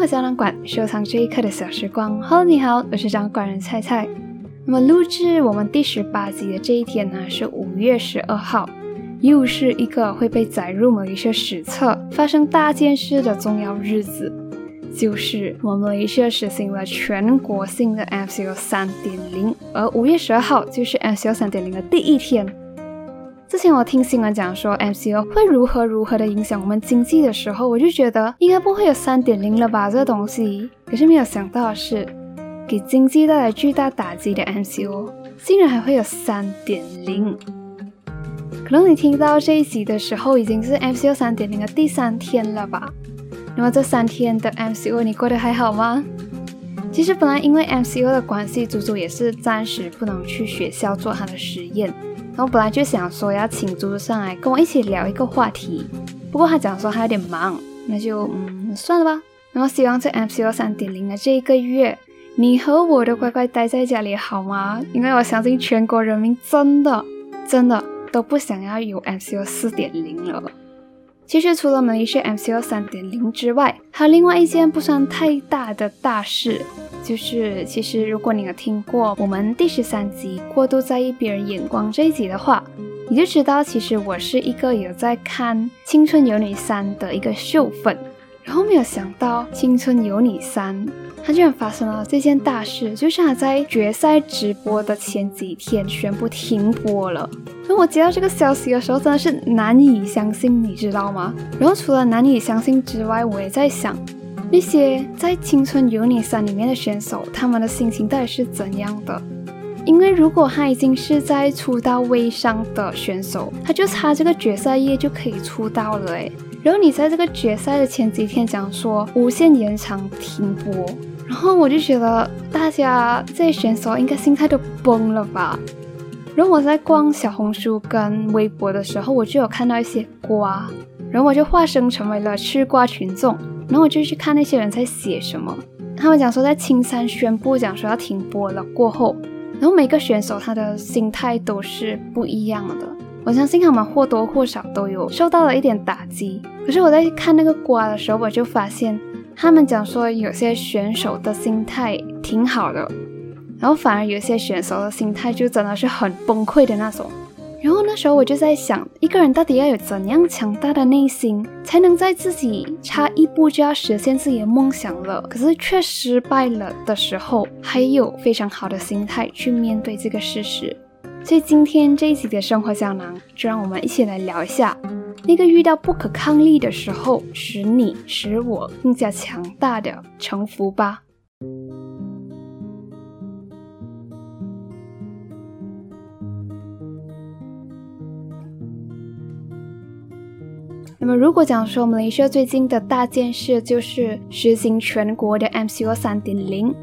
活胶囊馆收藏这一刻的小时光。Hello，你好，我是掌管人菜菜。那么录制我们第十八集的这一天呢，是五月十二号，又是一个会被载入某一些史册、发生大件事的重要日子，就是我们一些实行了全国性的 MCO 三点零，而五月十二号就是 MCO 三点零的第一天。之前我听新闻讲说 MCO 会如何如何的影响我们经济的时候，我就觉得应该不会有三点零了吧，这个东西。可是没有想到的是，给经济带来巨大打击的 MCO，竟然还会有三点零。可能你听到这一集的时候，已经是 MCO 三点零的第三天了吧？那么这三天的 MCO 你过得还好吗？其实本来因为 MCO 的关系，祖祖也是暂时不能去学校做他的实验。我本来就想说要请猪猪上来跟我一起聊一个话题，不过他讲说他有点忙，那就嗯算了吧。然后希望在 MCO 三点零的这一个月，你和我都乖乖待在家里好吗？因为我相信全国人民真的真的都不想要有 MCO 四点零了。其实除了马来西亚 MCO 三点零之外，还有另外一件不算太大的大事。就是，其实如果你有听过我们第十三集过度在意别人眼光这一集的话，你就知道，其实我是一个有在看《青春有你三》的一个秀粉。然后没有想到，《青春有你三》他居然发生了这件大事，就是他在决赛直播的前几天宣布停播了。当我接到这个消息的时候，真的是难以相信，你知道吗？然后除了难以相信之外，我也在想。那些在《青春有你三》里面的选手，他们的心情到底是怎样的？因为如果他已经是在出道位上的选手，他就差这个决赛夜就可以出道了诶。然后你在这个决赛的前几天讲说无限延长停播，然后我就觉得大家这些选手应该心态都崩了吧。然后我在逛小红书跟微博的时候，我就有看到一些瓜，然后我就化身成为了吃瓜群众。然后我就去看那些人在写什么，他们讲说在青山宣布讲说要停播了过后，然后每个选手他的心态都是不一样的。我相信他们或多或少都有受到了一点打击。可是我在看那个瓜的时候，我就发现他们讲说有些选手的心态挺好的，然后反而有些选手的心态就真的是很崩溃的那种。然后那时候我就在想，一个人到底要有怎样强大的内心，才能在自己差一步就要实现自己的梦想了，可是却失败了的时候，还有非常好的心态去面对这个事实。所以今天这一集的生活胶囊，就让我们一起来聊一下，那个遇到不可抗力的时候，使你使我更加强大的城府吧。那么，如果讲说我们雷社最近的大件事就是实行全国的 MCO 三点零，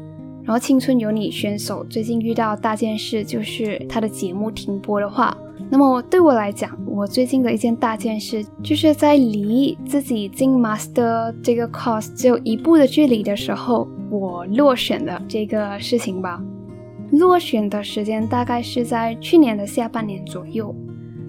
然后青春有你选手最近遇到大件事就是他的节目停播的话，那么对我来讲，我最近的一件大件事就是在离自己进 Master 这个 course 只有一步的距离的时候，我落选的这个事情吧。落选的时间大概是在去年的下半年左右。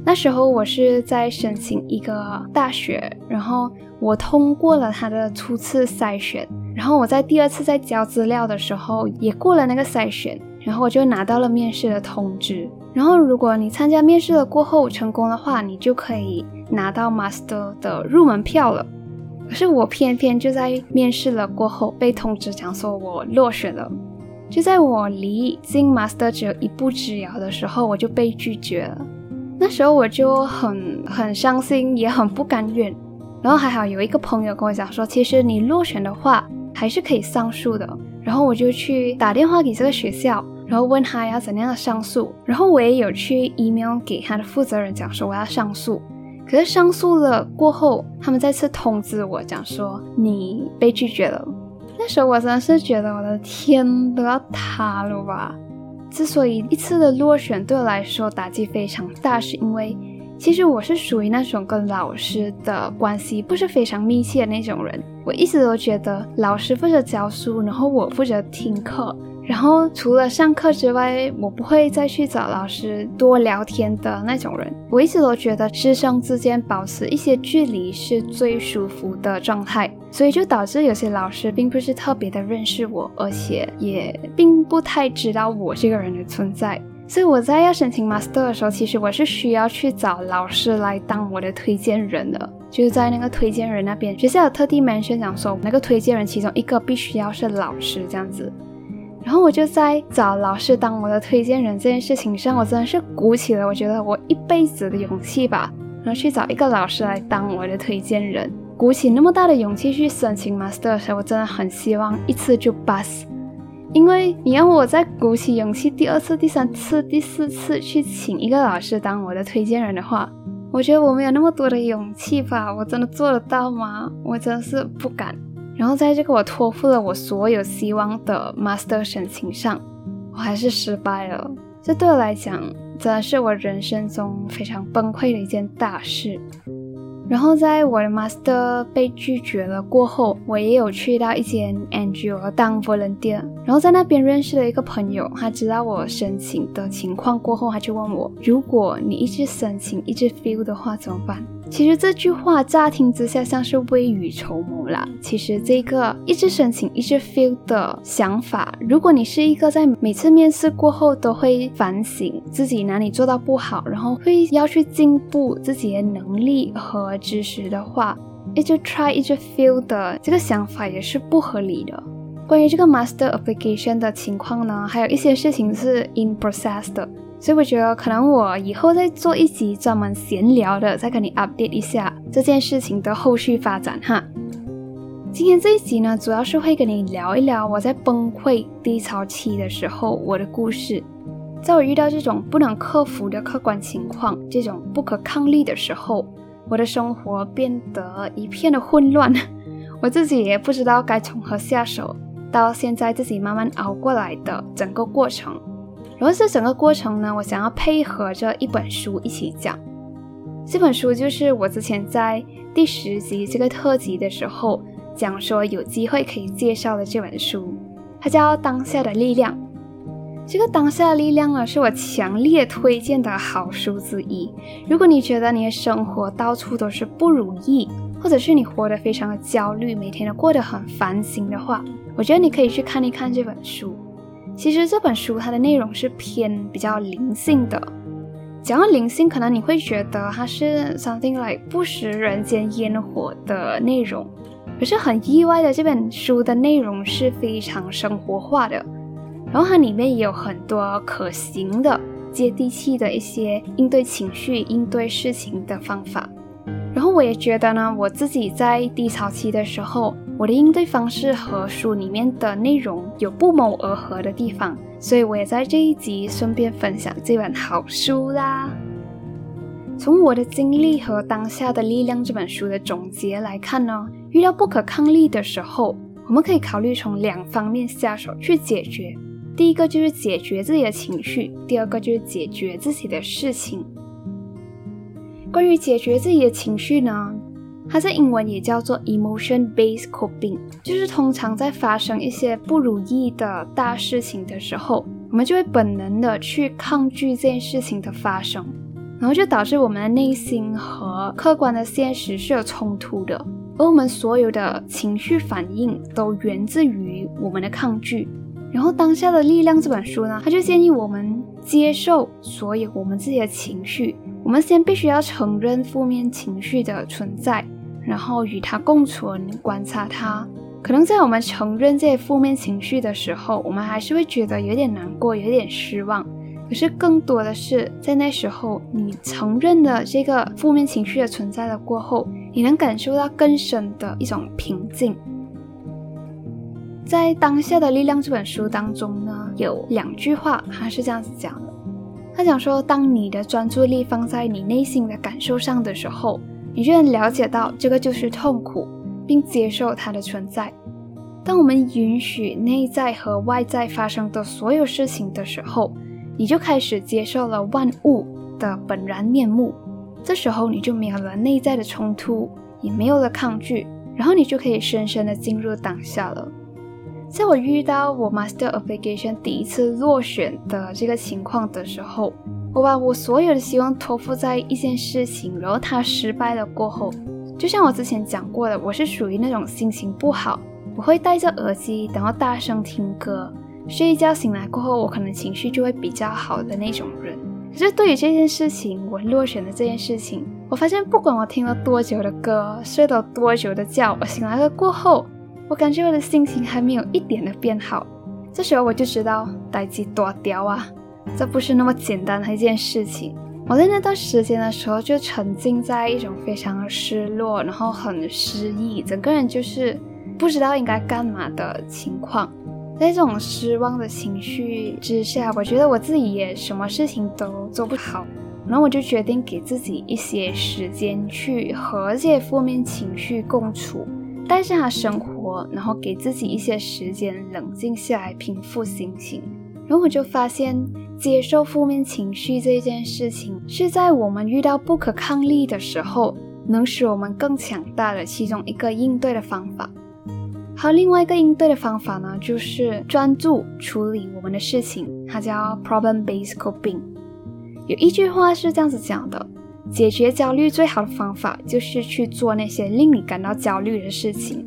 那时候我是在申请一个大学，然后我通过了他的初次筛选，然后我在第二次在交资料的时候也过了那个筛选，然后我就拿到了面试的通知。然后如果你参加面试了过后成功的话，你就可以拿到 master 的入门票了。可是我偏偏就在面试了过后被通知讲说我落选了，就在我离进 master 只有一步之遥的时候，我就被拒绝了。那时候我就很很伤心，也很不甘愿。然后还好有一个朋友跟我讲说，其实你落选的话还是可以上诉的。然后我就去打电话给这个学校，然后问他要怎样的上诉。然后我也有去 email 给他的负责人讲说我要上诉。可是上诉了过后，他们再次通知我讲说你被拒绝了。那时候我真的是觉得我的天都要塌了吧。之所以一次的落选对我来说打击非常大，是因为其实我是属于那种跟老师的关系不是非常密切的那种人。我一直都觉得老师负责教书，然后我负责听课，然后除了上课之外，我不会再去找老师多聊天的那种人。我一直都觉得师生之间保持一些距离是最舒服的状态，所以就导致有些老师并不是特别的认识我，而且也并不太知道我这个人的存在。所以我在要申请 master 的时候，其实我是需要去找老师来当我的推荐人的，就是在那个推荐人那边，学校有特地 mention 讲说，那个推荐人其中一个必须要是老师这样子。然后我就在找老师当我的推荐人这件事情上，我真的是鼓起了我觉得我一辈子的勇气吧，然后去找一个老师来当我的推荐人，鼓起那么大的勇气去申请 master 的时候，我真的很希望一次就 pass，因为你让我再鼓起勇气第二次、第三次、第四次去请一个老师当我的推荐人的话，我觉得我没有那么多的勇气吧，我真的做得到吗？我真的是不敢。然后在这个我托付了我所有希望的 master 申请上，我还是失败了。这对我来讲，真的是我人生中非常崩溃的一件大事。然后在我的 master 被拒绝了过后，我也有去到一间 NGO 当 volunteer，然后在那边认识了一个朋友，他知道我申请的情况过后，他就问我：如果你一直申请一直 feel 的话怎么办？其实这句话乍听之下像是未雨绸缪啦。其实这个一直申请一直 feel 的想法，如果你是一个在每次面试过后都会反省自己哪里做到不好，然后会要去进步自己的能力和知识的话，一直 try 一直 feel 的这个想法也是不合理的。关于这个 master application 的情况呢，还有一些事情是 in process 的。所以我觉得可能我以后再做一集专门闲聊的，再跟你 update 一下这件事情的后续发展哈。今天这一集呢，主要是会跟你聊一聊我在崩溃低潮期的时候我的故事。在我遇到这种不能克服的客观情况，这种不可抗力的时候，我的生活变得一片的混乱，我自己也不知道该从何下手。到现在自己慢慢熬过来的整个过程。然后这整个过程呢，我想要配合着一本书一起讲。这本书就是我之前在第十集这个特辑的时候讲说有机会可以介绍的这本书，它叫《当下的力量》。这个《当下的力量》呢，是我强烈推荐的好书之一。如果你觉得你的生活到处都是不如意，或者是你活得非常的焦虑，每天都过得很烦心的话，我觉得你可以去看一看这本书。其实这本书它的内容是偏比较灵性的。讲到灵性，可能你会觉得它是 something like 不食人间烟火的内容。可是很意外的，这本书的内容是非常生活化的，然后它里面也有很多可行的、接地气的一些应对情绪、应对事情的方法。然后我也觉得呢，我自己在低潮期的时候。我的应对方式和书里面的内容有不谋而合的地方，所以我也在这一集顺便分享这本好书啦。从我的经历和当下的力量这本书的总结来看呢，遇到不可抗力的时候，我们可以考虑从两方面下手去解决。第一个就是解决自己的情绪，第二个就是解决自己的事情。关于解决自己的情绪呢？它在英文也叫做 emotion-based coping，就是通常在发生一些不如意的大事情的时候，我们就会本能的去抗拒这件事情的发生，然后就导致我们的内心和客观的现实是有冲突的，而我们所有的情绪反应都源自于我们的抗拒。然后当下的力量这本书呢，它就建议我们接受所有我们自己的情绪，我们先必须要承认负面情绪的存在。然后与它共存，观察它。可能在我们承认这些负面情绪的时候，我们还是会觉得有点难过，有点失望。可是更多的是在那时候，你承认了这个负面情绪的存在了过后，你能感受到更深的一种平静。在《当下的力量》这本书当中呢，有两句话，他是这样子讲的：他讲说，当你的专注力放在你内心的感受上的时候。你就能了解到这个就是痛苦，并接受它的存在。当我们允许内在和外在发生的所有事情的时候，你就开始接受了万物的本然面目。这时候你就没有了内在的冲突，也没有了抗拒，然后你就可以深深的进入当下了。在我遇到我 master application 第一次落选的这个情况的时候，我把我所有的希望托付在一件事情，然后它失败了过后，就像我之前讲过的，我是属于那种心情不好，我会戴着耳机，然后大声听歌，睡一觉醒来过后，我可能情绪就会比较好的那种人。可是对于这件事情，我落选的这件事情，我发现不管我听了多久的歌，睡了多久的觉，我醒来了过后。我感觉我的心情还没有一点的变好，这时候我就知道待机多屌啊，这不是那么简单的一件事情。我在那段时间的时候就沉浸在一种非常失落，然后很失意，整个人就是不知道应该干嘛的情况。在这种失望的情绪之下，我觉得我自己也什么事情都做不好，然后我就决定给自己一些时间去和这些负面情绪共处。带着他生活，然后给自己一些时间冷静下来，平复心情。然后我就发现，接受负面情绪这件事情，是在我们遇到不可抗力的时候，能使我们更强大的其中一个应对的方法。还有另外一个应对的方法呢，就是专注处理我们的事情，它叫 problem-based coping。有一句话是这样子讲的。解决焦虑最好的方法就是去做那些令你感到焦虑的事情。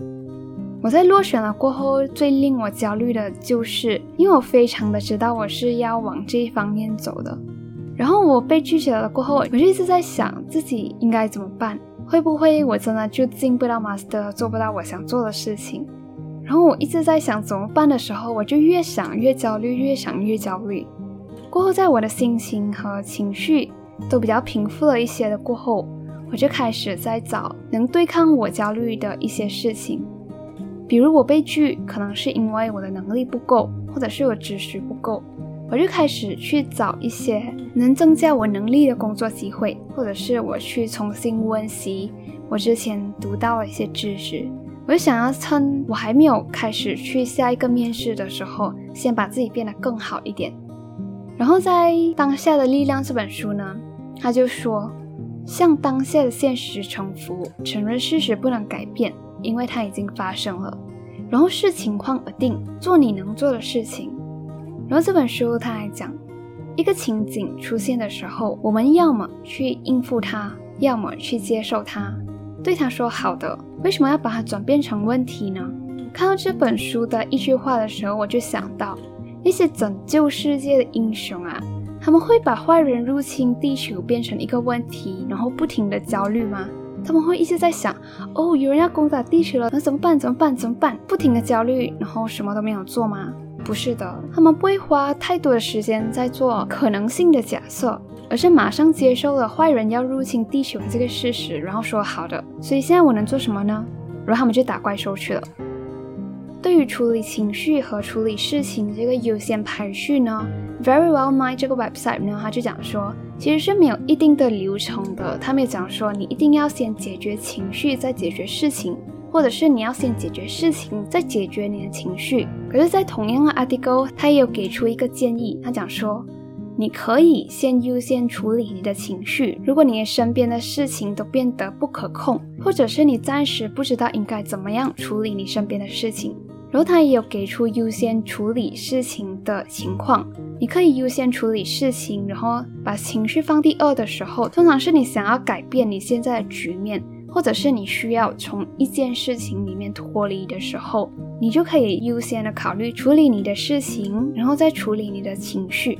我在落选了过后，最令我焦虑的就是，因为我非常的知道我是要往这一方面走的。然后我被拒绝了过后，我就一直在想自己应该怎么办，会不会我真的就进不到 master，做不到我想做的事情？然后我一直在想怎么办的时候，我就越想越焦虑，越想越焦虑。过后，在我的心情和情绪。都比较平复了一些的过后，我就开始在找能对抗我焦虑的一些事情。比如我被拒，可能是因为我的能力不够，或者是我知识不够，我就开始去找一些能增加我能力的工作机会，或者是我去重新温习我之前读到的一些知识。我就想要趁我还没有开始去下一个面试的时候，先把自己变得更好一点。然后在《当下的力量》这本书呢。他就说：“向当下的现实臣服，承认事实不能改变，因为它已经发生了。然后视情况而定，做你能做的事情。”然后这本书他还讲，一个情景出现的时候，我们要么去应付它，要么去接受它，对他说好的。为什么要把它转变成问题呢？看到这本书的一句话的时候，我就想到那些拯救世界的英雄啊。他们会把坏人入侵地球变成一个问题，然后不停的焦虑吗？他们会一直在想，哦，有人要攻打地球了，那怎么办？怎么办？怎么办？不停的焦虑，然后什么都没有做吗？不是的，他们不会花太多的时间在做可能性的假设，而是马上接受了坏人要入侵地球这个事实，然后说好的。所以现在我能做什么呢？然后他们就打怪兽去了。对于处理情绪和处理事情这个优先排序呢，Very Well Mind 这个 website 呢，他就讲说，其实是没有一定的流程的。他们讲说，你一定要先解决情绪，再解决事情，或者是你要先解决事情，再解决你的情绪。可是，在同样的 article，他也有给出一个建议，他讲说，你可以先优先处理你的情绪。如果你身边的事情都变得不可控，或者是你暂时不知道应该怎么样处理你身边的事情。然后他也有给出优先处理事情的情况，你可以优先处理事情，然后把情绪放第二的时候，通常是你想要改变你现在的局面，或者是你需要从一件事情里面脱离的时候，你就可以优先的考虑处理你的事情，然后再处理你的情绪，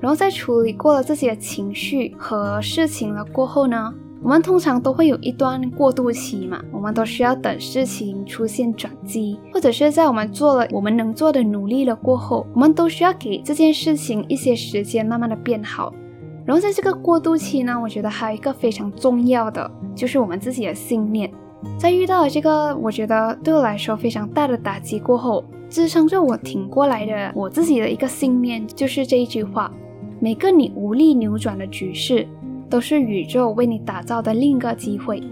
然后在处理过了自己的情绪和事情了过后呢？我们通常都会有一段过渡期嘛，我们都需要等事情出现转机，或者是在我们做了我们能做的努力了过后，我们都需要给这件事情一些时间，慢慢的变好。然后在这个过渡期呢，我觉得还有一个非常重要的，就是我们自己的信念。在遇到了这个我觉得对我来说非常大的打击过后，支撑着我挺过来的我自己的一个信念，就是这一句话：每个你无力扭转的局势。都是宇宙为你打造的另一个机会。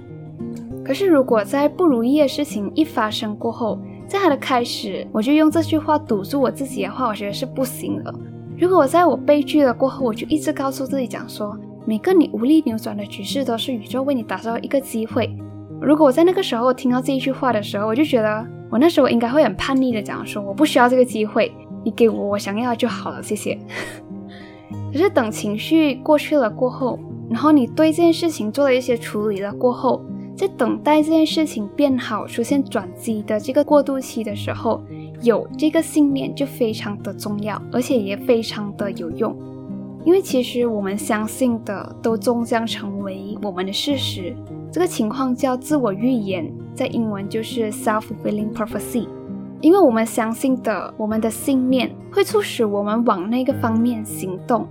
可是，如果在不如意的事情一发生过后，在它的开始，我就用这句话堵住我自己的话，我觉得是不行的。如果我在我悲剧了过后，我就一直告诉自己讲说，每个你无力扭转的局势都是宇宙为你打造一个机会。如果我在那个时候听到这一句话的时候，我就觉得。我那时候应该会很叛逆的讲说，我不需要这个机会，你给我我想要就好了，谢谢。可是等情绪过去了过后，然后你对这件事情做了一些处理了过后，在等待这件事情变好、出现转机的这个过渡期的时候，有这个信念就非常的重要，而且也非常的有用。因为其实我们相信的都终将成为我们的事实，这个情况叫自我预言，在英文就是 self-fulfilling prophecy。因为我们相信的，我们的信念会促使我们往那个方面行动，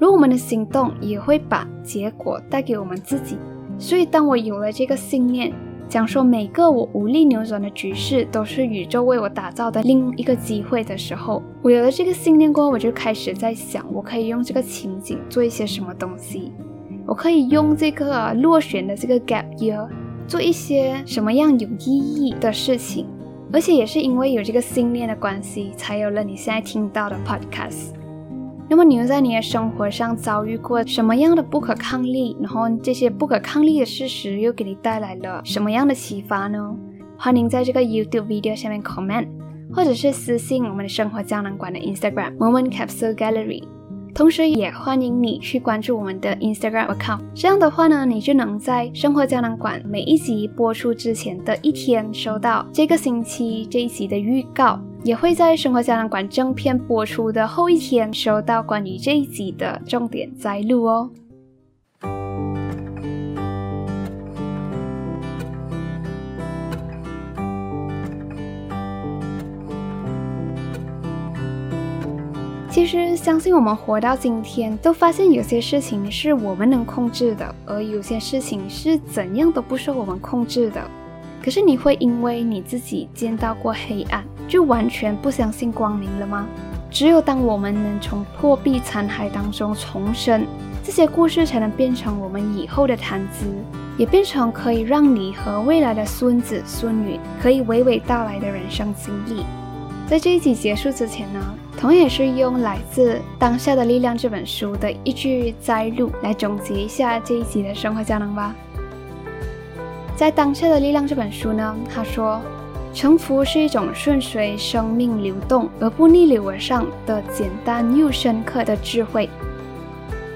而我们的行动也会把结果带给我们自己。所以，当我有了这个信念，讲说每个我无力扭转的局势都是宇宙为我打造的另一个机会的时候，我有了这个信念过后，我就开始在想，我可以用这个情景做一些什么东西，我可以用这个落选的这个 gap year 做一些什么样有意义的事情，而且也是因为有这个信念的关系，才有了你现在听到的 podcast。那么你又在你的生活上遭遇过什么样的不可抗力？然后这些不可抗力的事实又给你带来了什么样的启发呢？欢迎在这个 YouTube video 下面 comment，或者是私信我们的生活胶囊馆的 Instagram Moment Capsule Gallery。同时也欢迎你去关注我们的 Instagram account。这样的话呢，你就能在生活胶囊馆每一集播出之前的一天收到这个星期这一集的预告。也会在生活胶囊馆正片播出的后一天收到关于这一集的重点摘录哦。其实，相信我们活到今天，都发现有些事情是我们能控制的，而有些事情是怎样都不受我们控制的。可是你会因为你自己见到过黑暗，就完全不相信光明了吗？只有当我们能从破壁残骸当中重生，这些故事才能变成我们以后的谈资，也变成可以让你和未来的孙子孙女可以娓娓道来的人生经历。在这一集结束之前呢，同样也是用来自《当下的力量》这本书的一句摘录来总结一下这一集的生活胶囊吧。在《当下的力量》这本书呢，他说，沉浮是一种顺随生命流动而不逆流而上的简单又深刻的智慧。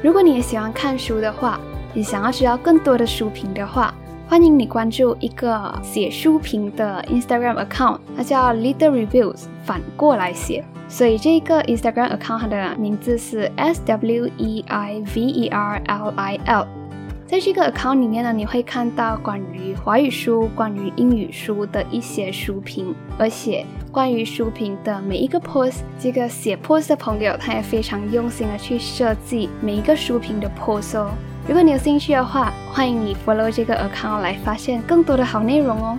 如果你也喜欢看书的话，也想要知道更多的书评的话，欢迎你关注一个写书评的 Instagram account，它叫 Leader Reviews，反过来写。所以这个 Instagram account 它的名字是 S W E I V E R L I L。在这个 account 里面呢，你会看到关于华语书、关于英语书的一些书评，而且关于书评的每一个 post，这个写 post 的朋友他也非常用心的去设计每一个书评的 post 哦。如果你有兴趣的话，欢迎你 follow 这个 account 来发现更多的好内容哦。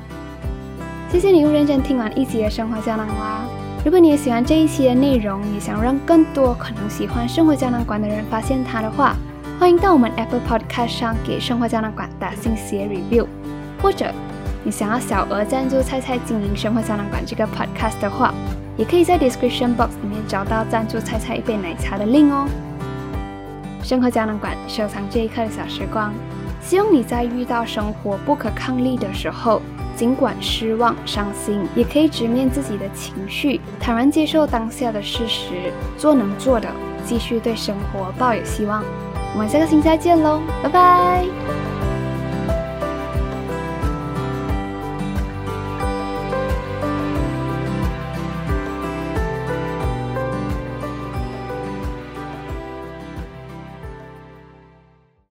谢谢你又认真听完一集的生活胶囊啦！如果你也喜欢这一期的内容，也想让更多可能喜欢生活胶囊馆的人发现它的话，欢迎到我们 Apple Podcast 上给生活胶囊馆打星写 review，或者你想要小额赞助菜菜经营生活胶囊馆这个 podcast 的话，也可以在 description box 里面找到赞助菜菜一杯奶茶的 link 哦。生活胶囊馆收藏这一刻的小时光，希望你在遇到生活不可抗力的时候，尽管失望、伤心，也可以直面自己的情绪，坦然接受当下的事实，做能做的，继续对生活抱有希望。我们下个星期再见喽，拜拜。